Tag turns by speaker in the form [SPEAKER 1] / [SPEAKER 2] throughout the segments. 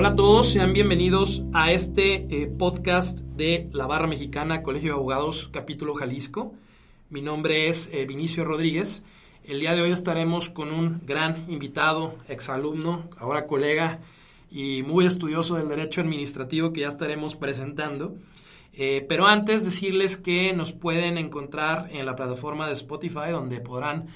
[SPEAKER 1] Hola a todos, sean bienvenidos a este eh, podcast de la Barra Mexicana Colegio de Abogados, capítulo Jalisco. Mi nombre es eh, Vinicio Rodríguez. El día de hoy estaremos con un gran invitado, exalumno, ahora colega y muy estudioso del derecho administrativo que ya estaremos presentando. Eh, pero antes decirles que nos pueden encontrar en la plataforma de Spotify donde podrán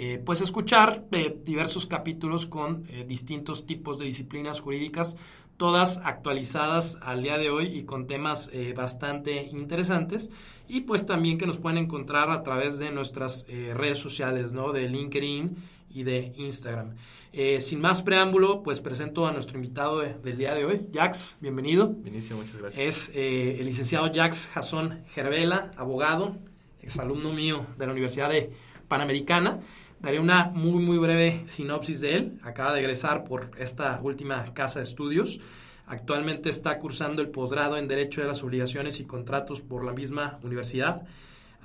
[SPEAKER 1] eh, pues escuchar eh, diversos capítulos con distintos tipos de disciplinas jurídicas, todas actualizadas al día de hoy y con temas bastante interesantes. Y pues también que nos pueden encontrar a través de nuestras redes sociales, ¿no? De LinkedIn y de Instagram. Eh, sin más preámbulo, pues presento a nuestro invitado del día de hoy, Jax, bienvenido.
[SPEAKER 2] Vinicio, muchas gracias.
[SPEAKER 1] Es eh, el licenciado Jax Jason Gervela, abogado, exalumno mío de la Universidad de Panamericana. Daré una muy, muy breve sinopsis de él. Acaba de egresar por esta última casa de estudios. Actualmente está cursando el posgrado en Derecho de las Obligaciones y Contratos por la misma universidad.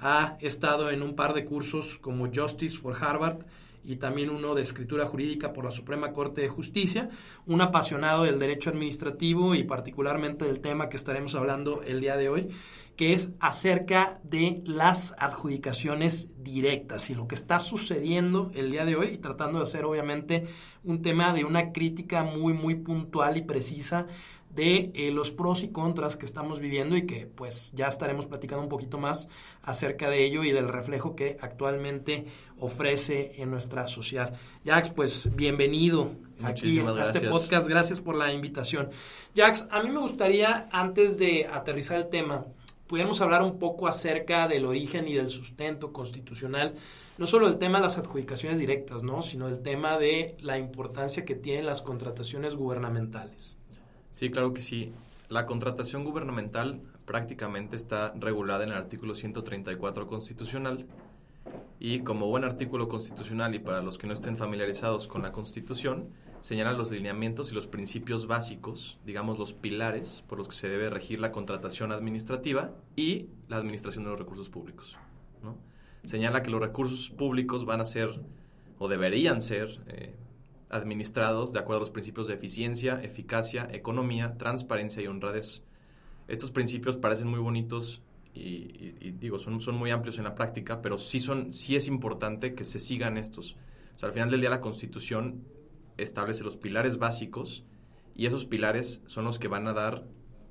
[SPEAKER 1] Ha estado en un par de cursos como Justice for Harvard, y también uno de escritura jurídica por la Suprema Corte de Justicia, un apasionado del derecho administrativo y particularmente del tema que estaremos hablando el día de hoy, que es acerca de las adjudicaciones directas y lo que está sucediendo el día de hoy y tratando de hacer obviamente un tema de una crítica muy muy puntual y precisa de eh, los pros y contras que estamos viviendo y que pues ya estaremos platicando un poquito más acerca de ello y del reflejo que actualmente ofrece en nuestra sociedad. Jax, pues bienvenido aquí a este podcast, gracias por la invitación. Jax, a mí me gustaría antes de aterrizar el tema, pudiéramos hablar un poco acerca del origen y del sustento constitucional, no solo el tema de las adjudicaciones directas, ¿no? sino el tema de la importancia que tienen las contrataciones gubernamentales.
[SPEAKER 2] Sí, claro que sí. La contratación gubernamental prácticamente está regulada en el artículo 134 constitucional y como buen artículo constitucional y para los que no estén familiarizados con la Constitución, señala los lineamientos y los principios básicos, digamos los pilares por los que se debe regir la contratación administrativa y la administración de los recursos públicos. ¿no? Señala que los recursos públicos van a ser o deberían ser eh, administrados de acuerdo a los principios de eficiencia, eficacia, economía, transparencia y honradez. Estos principios parecen muy bonitos y, digo, son, son muy amplios en la práctica, pero sí, son, sí es importante que se sigan estos. O sea, al final del día la Constitución establece los pilares básicos y esos pilares son los que van a dar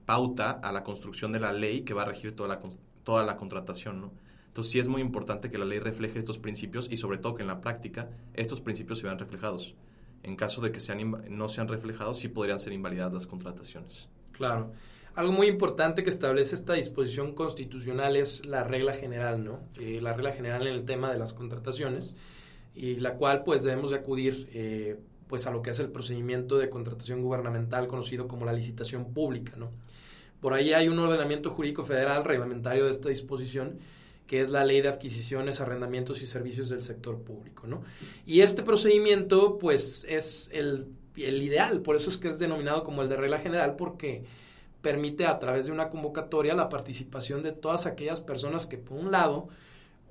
[SPEAKER 2] pauta a la construcción de la ley que va a regir toda la, toda la contratación, ¿no? Entonces sí es muy importante que la ley refleje estos principios y sobre todo que en la práctica estos principios se vean reflejados en caso de que sean no sean reflejados, sí podrían ser invalidadas las contrataciones.
[SPEAKER 1] Claro. Algo muy importante que establece esta disposición constitucional es la regla general, ¿no? Eh, la regla general en el tema de las contrataciones y la cual pues debemos de acudir eh, pues a lo que es el procedimiento de contratación gubernamental conocido como la licitación pública, ¿no? Por ahí hay un ordenamiento jurídico federal reglamentario de esta disposición que es la ley de adquisiciones, arrendamientos y servicios del sector público, ¿no? Y este procedimiento, pues, es el, el ideal, por eso es que es denominado como el de regla general, porque permite a través de una convocatoria la participación de todas aquellas personas que, por un lado,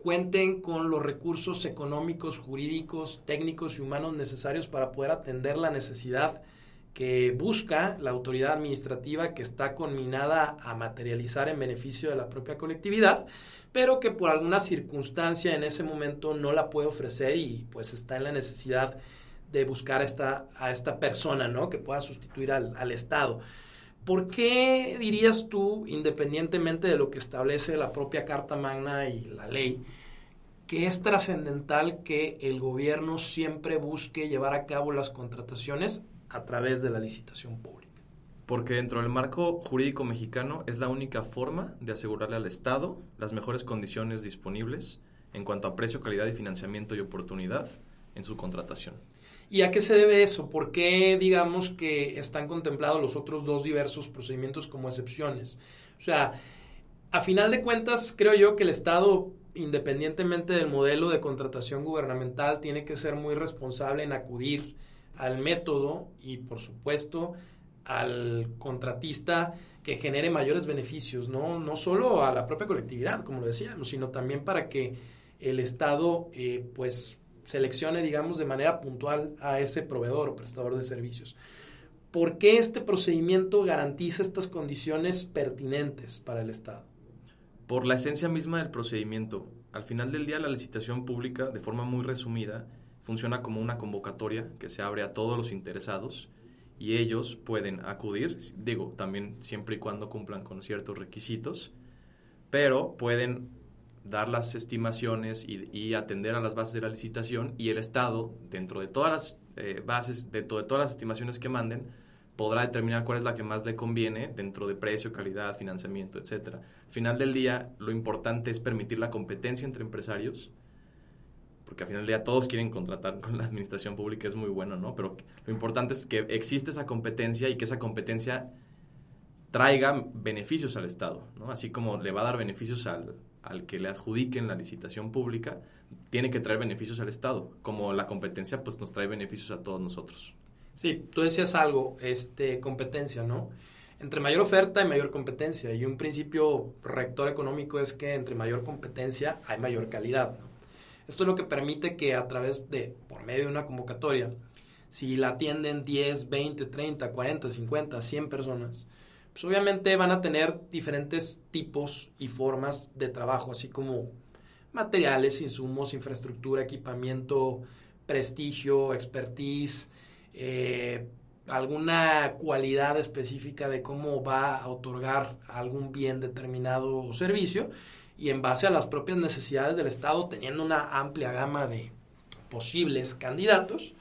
[SPEAKER 1] cuenten con los recursos económicos, jurídicos, técnicos y humanos necesarios para poder atender la necesidad que busca la autoridad administrativa que está conminada a materializar en beneficio de la propia colectividad, pero que por alguna circunstancia en ese momento no la puede ofrecer y pues está en la necesidad de buscar a esta, a esta persona, ¿no? Que pueda sustituir al, al Estado. ¿Por qué dirías tú, independientemente de lo que establece la propia Carta Magna y la ley, que es trascendental que el gobierno siempre busque llevar a cabo las contrataciones a través de la licitación pública.
[SPEAKER 2] Porque dentro del marco jurídico mexicano es la única forma de asegurarle al Estado las mejores condiciones disponibles en cuanto a precio, calidad y financiamiento y oportunidad en su contratación.
[SPEAKER 1] ¿Y a qué se debe eso? ¿Por qué digamos que están contemplados los otros dos diversos procedimientos como excepciones? O sea, a final de cuentas, creo yo que el Estado, independientemente del modelo de contratación gubernamental, tiene que ser muy responsable en acudir al método y por supuesto al contratista que genere mayores beneficios, ¿no? no solo a la propia colectividad, como lo decíamos, sino también para que el Estado eh, pues seleccione, digamos, de manera puntual a ese proveedor o prestador de servicios. ¿por qué este procedimiento garantiza estas condiciones pertinentes para el Estado?
[SPEAKER 2] Por la esencia misma del procedimiento. Al final del día, la licitación pública, de forma muy resumida, funciona como una convocatoria que se abre a todos los interesados y ellos pueden acudir, digo, también siempre y cuando cumplan con ciertos requisitos, pero pueden dar las estimaciones y, atender a las bases de la licitación y el Estado, dentro de todas las eh, bases, dentro de todas las estimaciones que manden, podrá determinar cuál es la que más le conviene dentro de precio, calidad, financiamiento, etc. Al final del día, lo importante es permitir la competencia entre empresarios, porque al final del día todos quieren contratar con la administración pública, es muy bueno, ¿no? Pero lo importante es que existe esa competencia y que esa competencia traiga beneficios al Estado, ¿no? Así como le va a dar beneficios al, al que le adjudiquen la licitación pública, tiene que traer beneficios al Estado, como la competencia pues nos trae beneficios a todos nosotros.
[SPEAKER 1] Sí, tú decías algo, este, competencia, ¿no? Entre mayor oferta hay mayor competencia y un principio rector económico es que entre mayor competencia hay mayor calidad. Esto es lo que permite que a través de, por medio de una convocatoria, si la atienden 10, 20, 30, 40, 50, 100 personas, pues obviamente van a tener diferentes tipos y formas de trabajo, así como materiales, insumos, infraestructura, equipamiento, prestigio, expertise, eh, alguna cualidad específica de cómo va a otorgar algún bien determinado o servicio y en base a las propias necesidades del Estado, teniendo una amplia gama de posibles candidatos,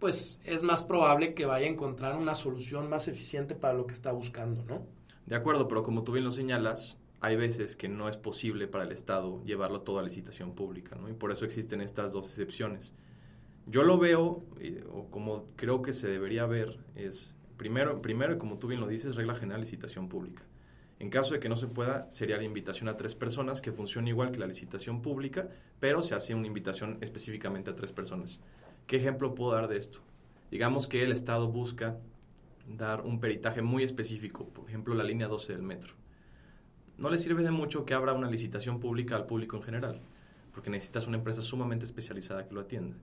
[SPEAKER 1] pues es más probable que vaya a encontrar una solución más eficiente para lo que está buscando, ¿no?
[SPEAKER 2] De acuerdo, pero como tú bien lo señalas, hay veces que no es posible para el Estado llevarlo todo a licitación pública, ¿no? Y por eso existen estas dos excepciones. Yo lo veo, o como creo que se debería ver, es primero, primero, como tú bien lo dices, regla general licitación pública. En caso de que no se pueda, sería la invitación a tres personas, que funciona igual que la licitación pública, pero se hace una invitación específicamente a tres personas. ¿Qué ejemplo puedo dar de esto? Digamos que el Estado busca dar un peritaje muy específico, por ejemplo, la línea 12 del metro. No le sirve de mucho que abra una licitación pública al público en general, porque necesitas una empresa sumamente especializada que lo atienda.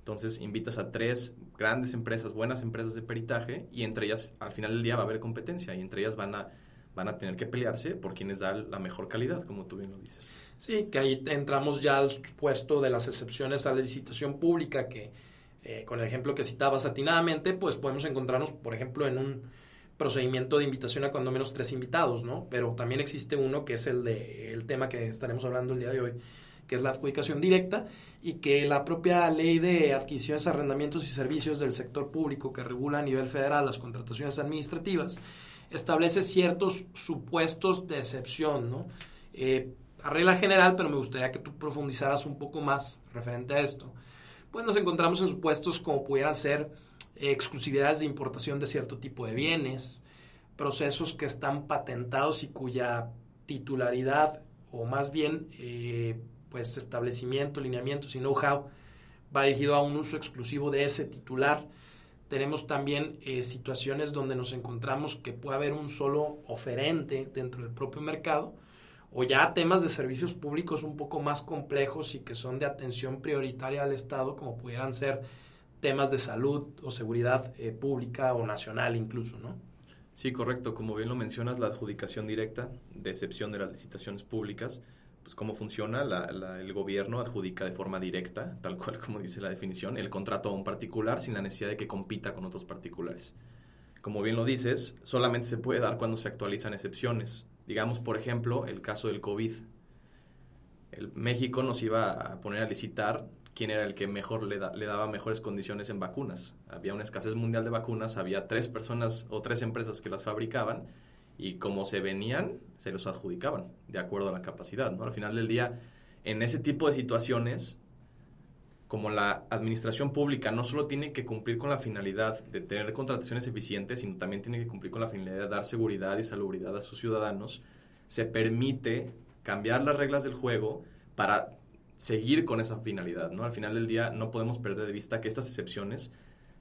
[SPEAKER 2] Entonces invitas a tres grandes empresas, buenas empresas de peritaje, y entre ellas al final del día va a haber competencia, y entre ellas van a, van a tener que pelearse por quienes dan la mejor calidad, como tú bien lo dices.
[SPEAKER 1] Sí, que ahí entramos ya al supuesto de las excepciones a la licitación pública, que eh, con el ejemplo que citabas atinadamente, pues podemos encontrarnos, por ejemplo, en un procedimiento de invitación a cuando menos tres invitados, ¿no? Pero también existe uno que es el de el tema que estaremos hablando el día de hoy, que es la adjudicación directa, y que la propia ley de adquisiciones, arrendamientos y servicios del sector público que regula a nivel federal las contrataciones administrativas, establece ciertos supuestos de excepción, ¿no? Eh, a regla general, pero me gustaría que tú profundizaras un poco más referente a esto. Pues nos encontramos en supuestos como pudieran ser eh, exclusividades de importación de cierto tipo de bienes, procesos que están patentados y cuya titularidad, o más bien eh, pues establecimiento, lineamientos y know-how va dirigido a un uso exclusivo de ese titular. Tenemos también eh, situaciones donde nos encontramos que puede haber un solo oferente dentro del propio mercado o ya temas de servicios públicos un poco más complejos y que son de atención prioritaria al Estado, como pudieran ser temas de salud o seguridad eh, pública o nacional incluso, ¿no?
[SPEAKER 2] Sí, correcto. Como bien lo mencionas, la adjudicación directa, de excepción de las licitaciones públicas, pues cómo funciona, el gobierno adjudica de forma directa, tal cual como dice la definición, el contrato a un particular sin la necesidad de que compita con otros particulares. Como bien lo dices, solamente se puede dar cuando se actualizan excepciones. Digamos, por ejemplo, el caso del COVID. El México nos iba a poner a licitar quién era el que mejor le, le daba mejores condiciones en vacunas. Había una escasez mundial de vacunas, había tres personas o tres empresas que las fabricaban y como se venían, se los adjudicaban de acuerdo a la capacidad. ¿no? Al final del día, en ese tipo de situaciones, como la administración pública no solo tiene que cumplir con la finalidad de tener contrataciones eficientes, sino también tiene que cumplir con la finalidad de dar seguridad y salubridad a sus ciudadanos, se permite cambiar las reglas del juego para seguir con esa finalidad. ¿no? Al final del día no podemos perder de vista que estas excepciones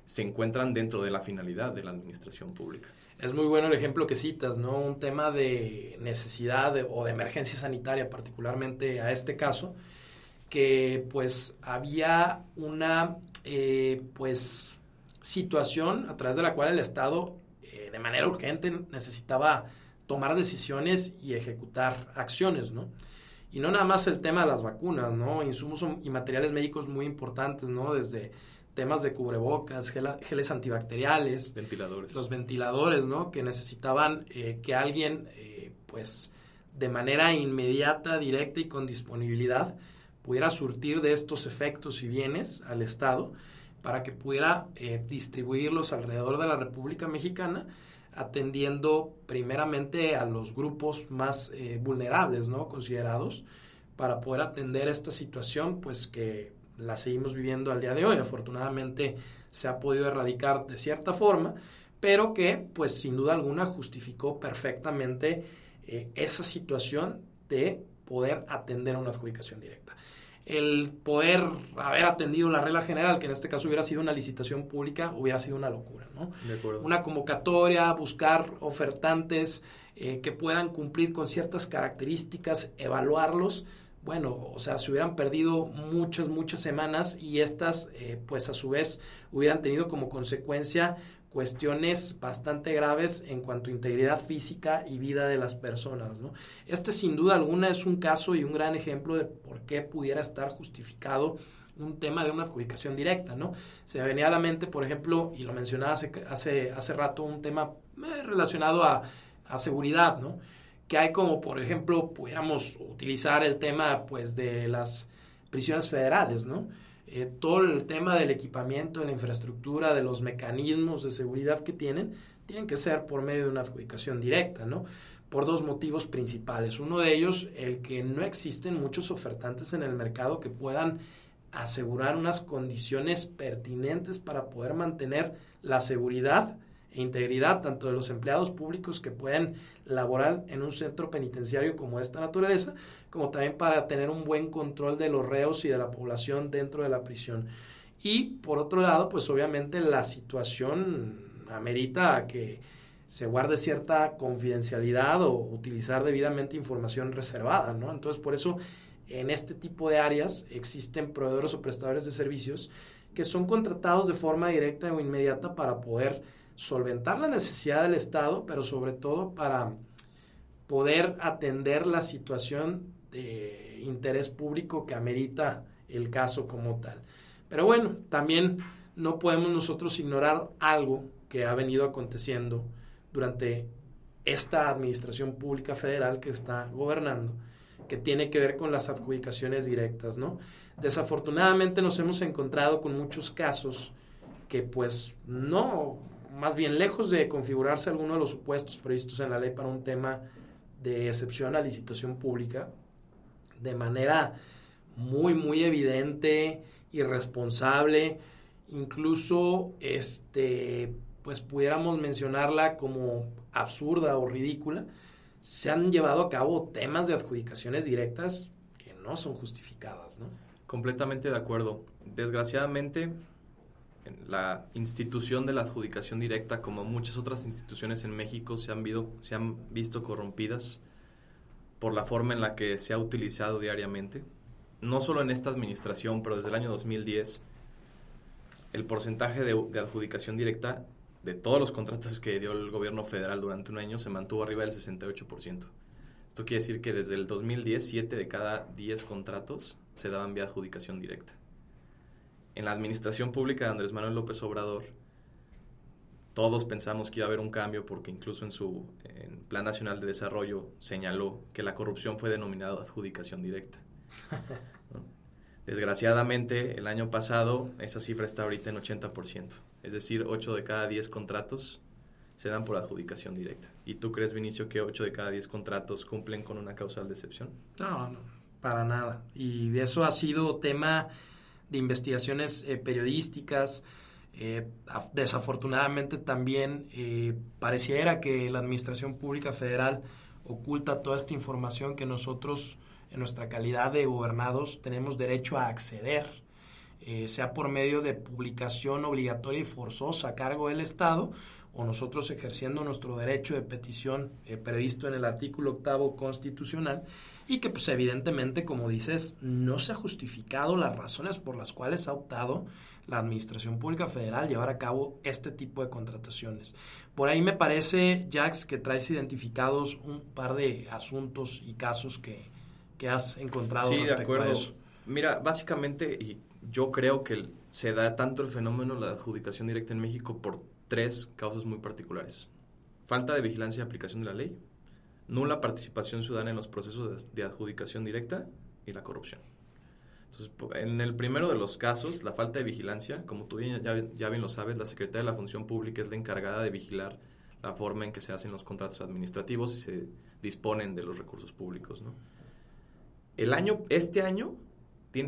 [SPEAKER 2] se encuentran dentro de la finalidad de la administración pública.
[SPEAKER 1] Es muy bueno el ejemplo que citas, ¿no? Un tema de necesidad o de emergencia sanitaria, particularmente a este caso, que pues había una, eh, pues, situación a través de la cual el Estado eh, de manera urgente necesitaba tomar decisiones y ejecutar acciones, ¿no? Y no nada más el tema de las vacunas, ¿no? Insumos y materiales médicos muy importantes, ¿no? Desde temas de cubrebocas, geles antibacteriales.
[SPEAKER 2] Ventiladores.
[SPEAKER 1] Los ventiladores, ¿no? Que necesitaban eh, que alguien, eh, pues, de manera inmediata, directa y con disponibilidad, pudiera surtir de estos efectos y bienes al Estado para que pudiera eh, distribuirlos alrededor de la República Mexicana atendiendo primeramente a los grupos más eh, vulnerables, ¿no? Considerados para poder atender esta situación, pues que la seguimos viviendo al día de hoy. Afortunadamente se ha podido erradicar de cierta forma, pero que, pues sin duda alguna, justificó perfectamente eh, esa situación de poder atender a una adjudicación directa el poder haber atendido la regla general, que en este caso hubiera sido una licitación pública, hubiera sido una locura, ¿no? Una convocatoria, buscar ofertantes eh, que puedan cumplir con ciertas características, evaluarlos. Bueno, o sea, se hubieran perdido muchas, muchas semanas y estas, eh, pues a su vez, hubieran tenido como consecuencia cuestiones bastante graves en cuanto a integridad física y vida de las personas. ¿no? Este sin duda alguna es un caso y un gran ejemplo de por qué pudiera estar justificado un tema de una adjudicación directa, ¿no? Se me venía a la mente, por ejemplo, y lo mencionaba hace, hace, hace rato, un tema eh, relacionado a, a seguridad, ¿no? Que hay como, por ejemplo, pudiéramos utilizar el tema, pues, de las prisiones federales, ¿no? Eh, todo el tema del equipamiento, de la infraestructura, de los mecanismos de seguridad que tienen, tienen que ser por medio de una adjudicación directa, ¿no? Por dos motivos principales. Uno de ellos, el que no existen muchos ofertantes en el mercado que puedan asegurar unas condiciones pertinentes para poder mantener la seguridad e integridad tanto de los empleados públicos que pueden laborar en un centro penitenciario como esta naturaleza, como también para tener un buen control de los reos y de la población dentro de la prisión. Y por otro lado, pues obviamente la situación amerita que se guarde cierta confidencialidad o utilizar debidamente información reservada, ¿no? Entonces, por eso en este tipo de áreas existen proveedores o prestadores de servicios que son contratados de forma directa o inmediata para poder solventar la necesidad del Estado, pero sobre todo para poder atender la situación de interés público que amerita el caso como tal. Pero bueno, también no podemos nosotros ignorar algo que ha venido aconteciendo durante esta administración pública federal que está gobernando, que tiene que ver con las adjudicaciones directas, ¿no? Desafortunadamente nos hemos encontrado con muchos casos que pues no más bien lejos de configurarse alguno de los supuestos previstos en la ley para un tema de excepción a licitación pública, de manera muy, muy evidente, irresponsable, incluso este, pues pudiéramos mencionarla como absurda o ridícula, se han llevado a cabo temas de adjudicaciones directas que no son justificadas, ¿no?
[SPEAKER 2] Completamente de acuerdo. Desgraciadamente, la institución de la adjudicación directa, como muchas otras instituciones en México, se han, se han visto corrompidas por la forma en la que se ha utilizado diariamente. No solo en esta administración, pero desde el año 2010, el porcentaje de, de adjudicación directa de todos los contratos que dio el gobierno federal durante un año se mantuvo arriba del 68%. Esto quiere decir que desde el 2010, 7 de cada 10 contratos se daban vía adjudicación directa en la administración pública de Andrés Manuel López Obrador, todos pensamos que iba a haber un cambio porque incluso en su Plan Nacional de Desarrollo señaló que la corrupción fue denominada adjudicación directa. Desgraciadamente, el año pasado esa cifra está ahorita en 80%. Es decir, 8 de cada 10 contratos se dan por adjudicación directa. ¿Y tú crees, Vinicio, que 8 de cada 10 contratos cumplen con una causal de excepción?
[SPEAKER 1] No, no, para nada. Y eso ha sido tema de investigaciones eh, periodísticas. Eh, desafortunadamente también eh, pareciera que la Administración Pública Federal oculta toda esta información que nosotros en nuestra calidad de gobernados tenemos derecho a acceder, sea por medio de publicación obligatoria y forzosa a cargo del Estado o nosotros ejerciendo nuestro derecho de petición previsto en el artículo octavo constitucional y que pues evidentemente, como dices, no se ha justificado las razones por las cuales ha optado la Administración Pública Federal llevar a cabo este tipo de contrataciones. Por ahí me parece, Jax, que traes identificados un par de asuntos y casos que, que has encontrado
[SPEAKER 2] sí, de acuerdo. Mira, básicamente, y yo creo que se da tanto el fenómeno de la adjudicación directa en México por tres causas muy particulares. Falta de vigilancia y aplicación de la ley, nula participación ciudadana en los procesos de adjudicación directa y la corrupción. Entonces, en el primero de los casos, la falta de vigilancia, como tú ya, bien lo sabes, la Secretaría de la Función Pública es la encargada de vigilar la forma en que se hacen los contratos administrativos y se disponen de los recursos públicos. ¿no? El año, este año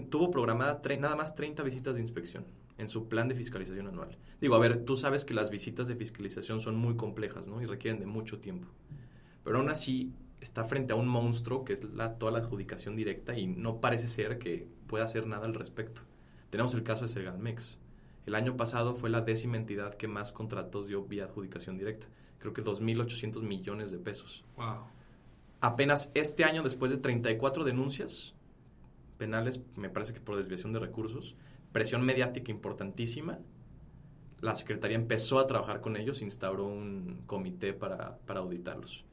[SPEAKER 2] tuvo programada nada más 30 visitas de inspección en su plan de fiscalización anual. Digo, a ver, tú sabes que las visitas de fiscalización son muy complejas ¿no? y requieren de mucho tiempo. Pero aún así, está frente a un monstruo que es la, toda la adjudicación directa y no parece ser que pueda hacer nada al respecto. Tenemos el caso de Sergalmex. El año pasado fue la décima entidad que más contratos dio vía adjudicación directa. Creo que 2.800 millones de pesos.
[SPEAKER 1] Wow.
[SPEAKER 2] Apenas este año, después de 34 denuncias penales, me parece que por desviación de recursos, presión mediática importantísima, la Secretaría empezó a trabajar con ellos, instauró un comité para, para auditarlos.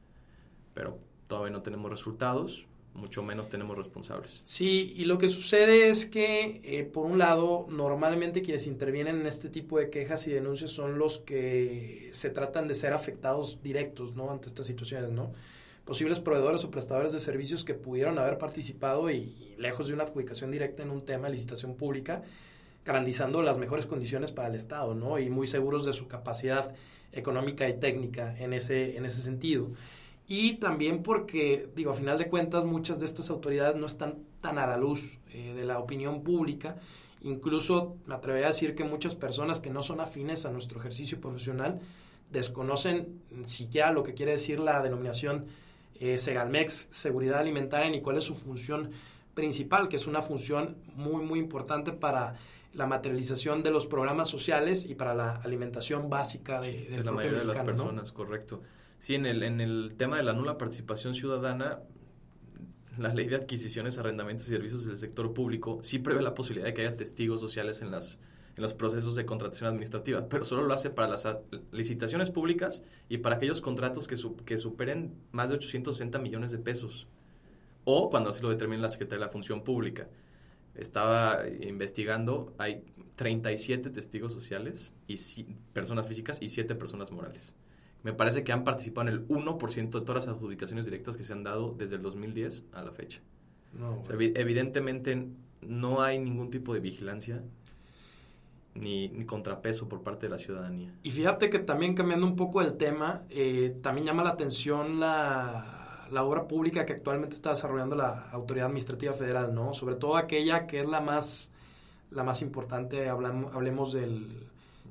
[SPEAKER 2] Pero todavía no tenemos resultados, mucho menos tenemos responsables.
[SPEAKER 1] Sí, y lo que sucede es que, eh, por un lado, normalmente quienes intervienen en este tipo de quejas y denuncias son los que se tratan de ser afectados directos, ¿no? Ante estas situaciones, ¿no? Posibles proveedores o prestadores de servicios que pudieron haber participado y, lejos de una adjudicación directa en un tema de licitación pública, garantizando las mejores condiciones para el Estado, ¿no? Y muy seguros de su capacidad económica y técnica en ese, en ese sentido y también porque, digo, a final de cuentas, muchas de estas autoridades no están tan a la luz eh, de la opinión pública. Incluso me atrevería a decir que muchas personas que no son afines a nuestro ejercicio profesional desconocen siquiera lo que quiere decir la denominación eh, Segalmex, seguridad alimentaria, ni cuál es su función principal, que es una función muy, muy importante para la materialización de los programas sociales y para la alimentación básica de,
[SPEAKER 2] de la mayoría de las personas, correcto. Sí, en el, en el tema de la nula participación ciudadana, la ley de adquisiciones, arrendamientos y servicios del sector público sí prevé la posibilidad de que haya testigos sociales en, las, en los procesos de contratación administrativa, pero solo lo hace para las licitaciones públicas y para aquellos contratos que, que superen más de 860 millones de pesos, o cuando así lo determine la Secretaría de la Función Pública. Estaba investigando, hay 37 testigos sociales, y personas físicas y 7 personas morales me parece que han participado en el 1% de todas las adjudicaciones directas que se han dado desde el 2010 a la fecha. evidentemente no hay ningún tipo de vigilancia ni, contrapeso por parte de la ciudadanía.
[SPEAKER 1] Y fíjate que también cambiando un poco el tema, eh, también llama la atención la, la, obra pública que actualmente está desarrollando la Autoridad Administrativa Federal, ¿no? Sobre todo aquella que es la más, la más importante, hablamos, hablemos del,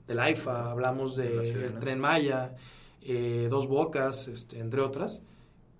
[SPEAKER 1] del AIFA, hablamos del Tren Maya. Eh, Dos Bocas, este, entre otras,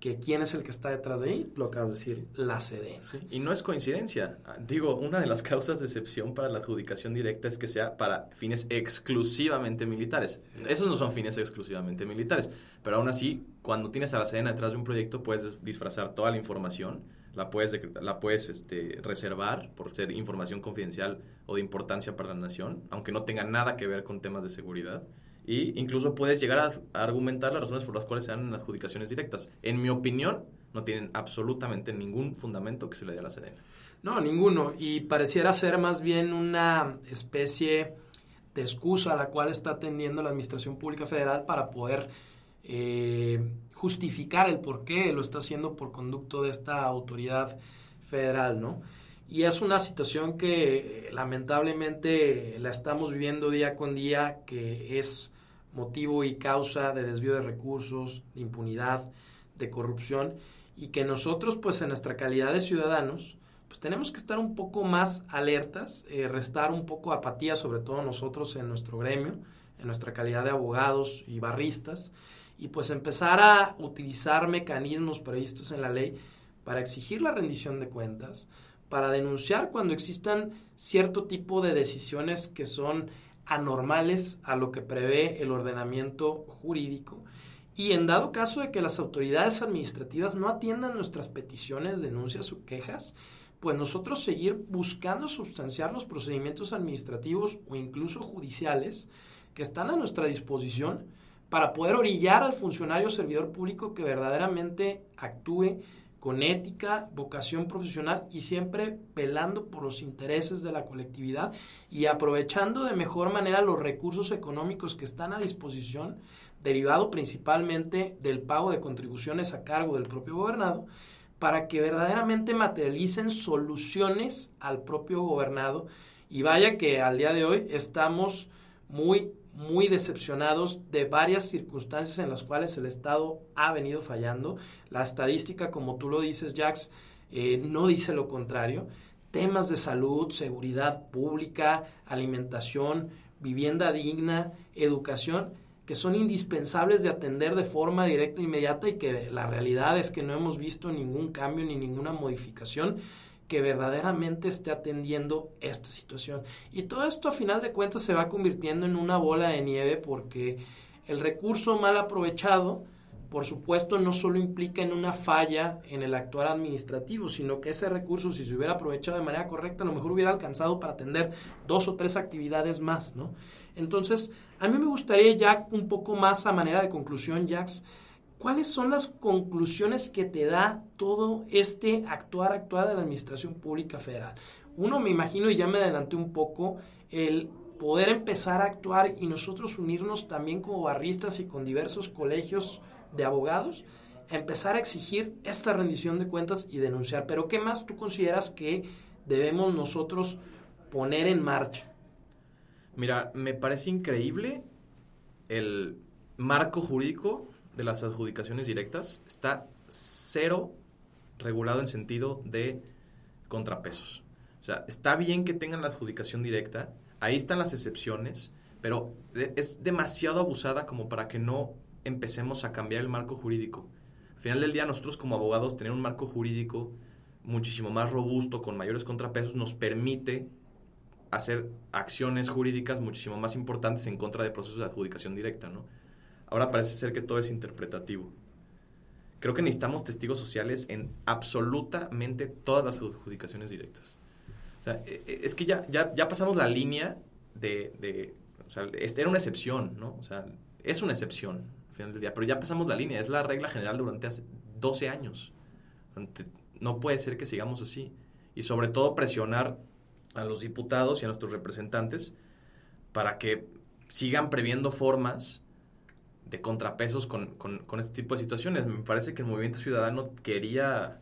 [SPEAKER 1] que quién es el que está detrás de ahí, lo acabas de decir, la Sedena.
[SPEAKER 2] Y no es coincidencia. Digo, una de las causas de excepción para la adjudicación directa es que sea para fines exclusivamente militares. Esos no son fines exclusivamente militares, pero aún así, cuando tienes a la Sedena detrás de un proyecto, puedes disfrazar toda la información, la puedes, la puedes este, reservar por ser información confidencial o de importancia para la nación, aunque no tenga nada que ver con temas de seguridad y incluso puedes llegar a, argumentar las razones por las cuales se dan adjudicaciones directas. En mi opinión, no tienen absolutamente ningún fundamento que se le dé a la Sedena.
[SPEAKER 1] No, ninguno. Y pareciera ser más bien una especie de excusa a la cual está atendiendo la Administración Pública Federal para poder eh, justificar el por qué lo está haciendo por conducto de esta autoridad federal, ¿no? Y es una situación que lamentablemente la estamos viviendo día con día, que es motivo y causa de desvío de recursos, de impunidad, de corrupción, y que nosotros, pues en nuestra calidad de ciudadanos, pues tenemos que estar un poco más alertas, eh, restar un poco apatía, sobre todo nosotros en nuestro gremio, en nuestra calidad de abogados y barristas, y pues empezar a utilizar mecanismos previstos en la ley para exigir la rendición de cuentas, para denunciar cuando existan cierto tipo de decisiones que son anormales a lo que prevé el ordenamiento jurídico. Y en dado caso de que las autoridades administrativas no atiendan nuestras peticiones, denuncias o quejas, pues nosotros seguir buscando sustanciar los procedimientos administrativos o incluso judiciales que están a nuestra disposición para poder orillar al funcionario servidor público que verdaderamente actúe con ética, vocación profesional y siempre velando por los intereses de la colectividad y aprovechando de mejor manera los recursos económicos que están a disposición, derivado principalmente del pago de contribuciones a cargo del propio gobernado, para que verdaderamente materialicen soluciones al propio gobernado. Y vaya que al día de hoy estamos muy, muy decepcionados de varias circunstancias en las cuales el Estado ha venido fallando. La estadística, como tú lo dices, Jax, eh, no dice lo contrario. Temas de salud, seguridad pública, alimentación, vivienda digna, educación, que son indispensables de atender de forma directa e inmediata y que la realidad es que no hemos visto ningún cambio ni ninguna modificación que verdaderamente esté atendiendo esta situación. Y todo esto a final de cuentas se va convirtiendo en una bola de nieve porque el recurso mal aprovechado, por supuesto, no solo implica en una falla en el actuar administrativo, sino que ese recurso, si se hubiera aprovechado de manera correcta, a lo mejor hubiera alcanzado para atender dos o tres actividades más, ¿no? Entonces, a mí me gustaría ya un poco más a manera de conclusión, Jax, ¿cuáles son las conclusiones que te da todo este actuar, actuar de la Administración Pública Federal? Uno, me imagino, y ya me adelanté un poco, el poder empezar a actuar y nosotros unirnos también como barristas y con diversos colegios de abogados, empezar a exigir esta rendición de cuentas y denunciar. Pero ¿qué más tú consideras que debemos nosotros poner en marcha?
[SPEAKER 2] Mira, me parece increíble el marco jurídico de las adjudicaciones directas. Está cero regulado en sentido de contrapesos. O sea, está bien que tengan la adjudicación directa, ahí están las excepciones, pero es demasiado abusada como para que no empecemos a cambiar el marco jurídico. Al final del día, nosotros como abogados, tener un marco jurídico muchísimo más robusto, con mayores contrapesos, nos permite hacer acciones jurídicas muchísimo más importantes en contra de procesos de adjudicación directa, ¿no? Ahora parece ser que todo es interpretativo. Creo que necesitamos testigos sociales en absolutamente todas las adjudicaciones directas. O sea, e, e, es que ya, ya, ya pasamos la línea de, de o sea, era una excepción, ¿no? O sea, es una excepción al final del día, pero ya pasamos la línea, es la regla general durante hace 12 años. No puede ser que sigamos así. Y sobre todo presionar a los diputados y a nuestros representantes para que sigan previendo formas de contrapesos con, este tipo de situaciones. Me parece que el movimiento ciudadano quería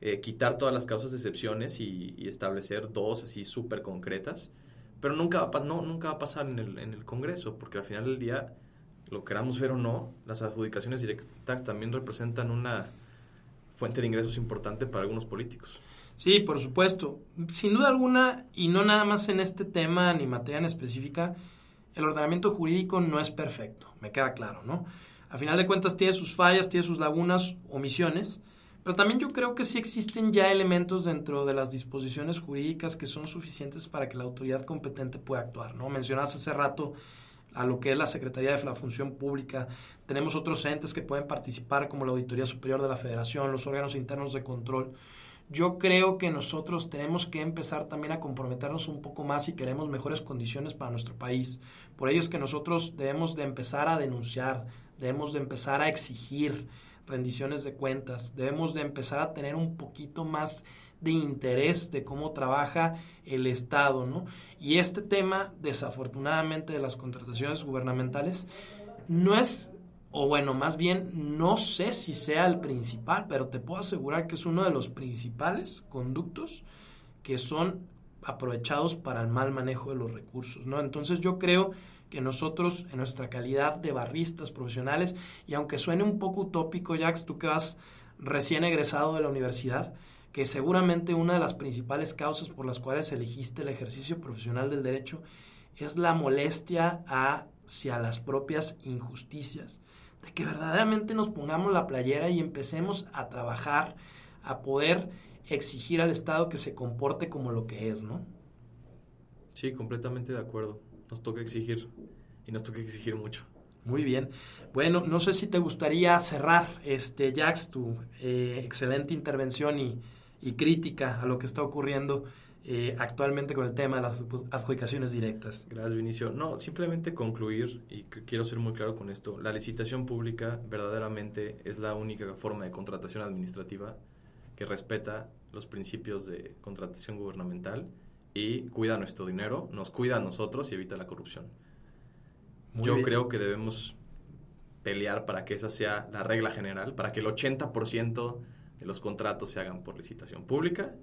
[SPEAKER 2] eh, quitar todas las causas de excepciones y, establecer dos así súper concretas, pero nunca va, no, nunca va a pasar en el, en el Congreso, porque al final del día, lo queramos ver o no, las adjudicaciones directas también representan una fuente de ingresos importante para algunos políticos.
[SPEAKER 1] Sí, por supuesto. Sin duda alguna, y no nada más en este tema ni materia en específica, el ordenamiento jurídico no es perfecto, me queda claro, ¿no? A final de cuentas tiene sus fallas, tiene sus lagunas, omisiones, pero también yo creo que sí existen ya elementos dentro de las disposiciones jurídicas que son suficientes para que la autoridad competente pueda actuar, ¿no? Mencionaste hace rato a lo que es la Secretaría de la Función Pública. Tenemos otros entes que pueden participar como la Auditoría Superior de la Federación, los órganos internos de control yo creo que nosotros tenemos que empezar también a comprometernos un poco más si queremos mejores condiciones para nuestro país. Por ello es que nosotros debemos de empezar a denunciar, debemos de empezar a exigir rendiciones de cuentas, debemos de empezar a tener un poquito más de interés de cómo trabaja el Estado, ¿no? Y este tema, desafortunadamente, de las contrataciones gubernamentales, no es o bueno, más bien no sé si sea el principal, pero te puedo asegurar que es uno de los principales conductos que son aprovechados para el mal manejo de los recursos, ¿no? Entonces yo creo que nosotros en nuestra calidad de barristas profesionales, y aunque suene un poco utópico, Jax, tú que vas recién egresado de la universidad, que seguramente una de las principales causas por las cuales elegiste el ejercicio profesional del derecho es la molestia hacia las propias injusticias de que verdaderamente nos pongamos la playera y empecemos a trabajar, a poder exigir al Estado que se comporte como lo que es, ¿no?
[SPEAKER 2] Sí, completamente de acuerdo. Nos toca exigir y nos toca exigir mucho.
[SPEAKER 1] Muy bien. Bueno, no sé si te gustaría cerrar, este, Jax, tu eh, excelente intervención y, y crítica a lo que está ocurriendo eh, actualmente con el tema de las adjudicaciones directas.
[SPEAKER 2] Gracias, Vinicio. No, simplemente concluir, y quiero ser muy claro con esto, la licitación pública verdaderamente es la única forma de contratación administrativa que respeta los principios de contratación gubernamental y cuida nuestro dinero, nos cuida a nosotros y evita la corrupción. Yo creo que debemos pelear para que esa sea la regla general, para que el 80% de los contratos se hagan por licitación pública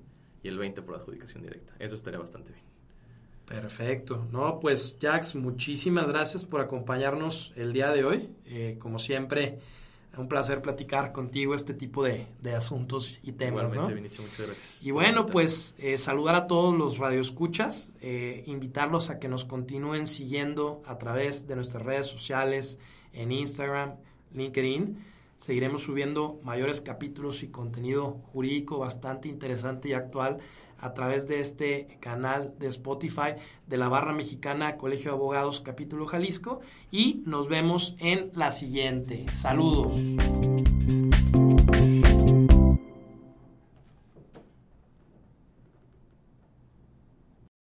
[SPEAKER 2] y el 20% por adjudicación directa. Eso estaría bastante bien.
[SPEAKER 1] Perfecto. No, pues Jax, muchísimas gracias por acompañarnos el día de hoy. Eh, como siempre, un placer platicar contigo este tipo de, asuntos y temas.
[SPEAKER 2] Igualmente, muchas gracias.
[SPEAKER 1] Y bueno, pues eh, saludar a todos los radioescuchas, eh, invitarlos a que nos continúen siguiendo a través de nuestras redes sociales, en Instagram, LinkedIn. Seguiremos subiendo mayores capítulos y contenido jurídico bastante interesante y actual a través de este canal de Spotify de la Barra Mexicana Colegio de Abogados capítulo Jalisco y nos vemos en la siguiente. Saludos.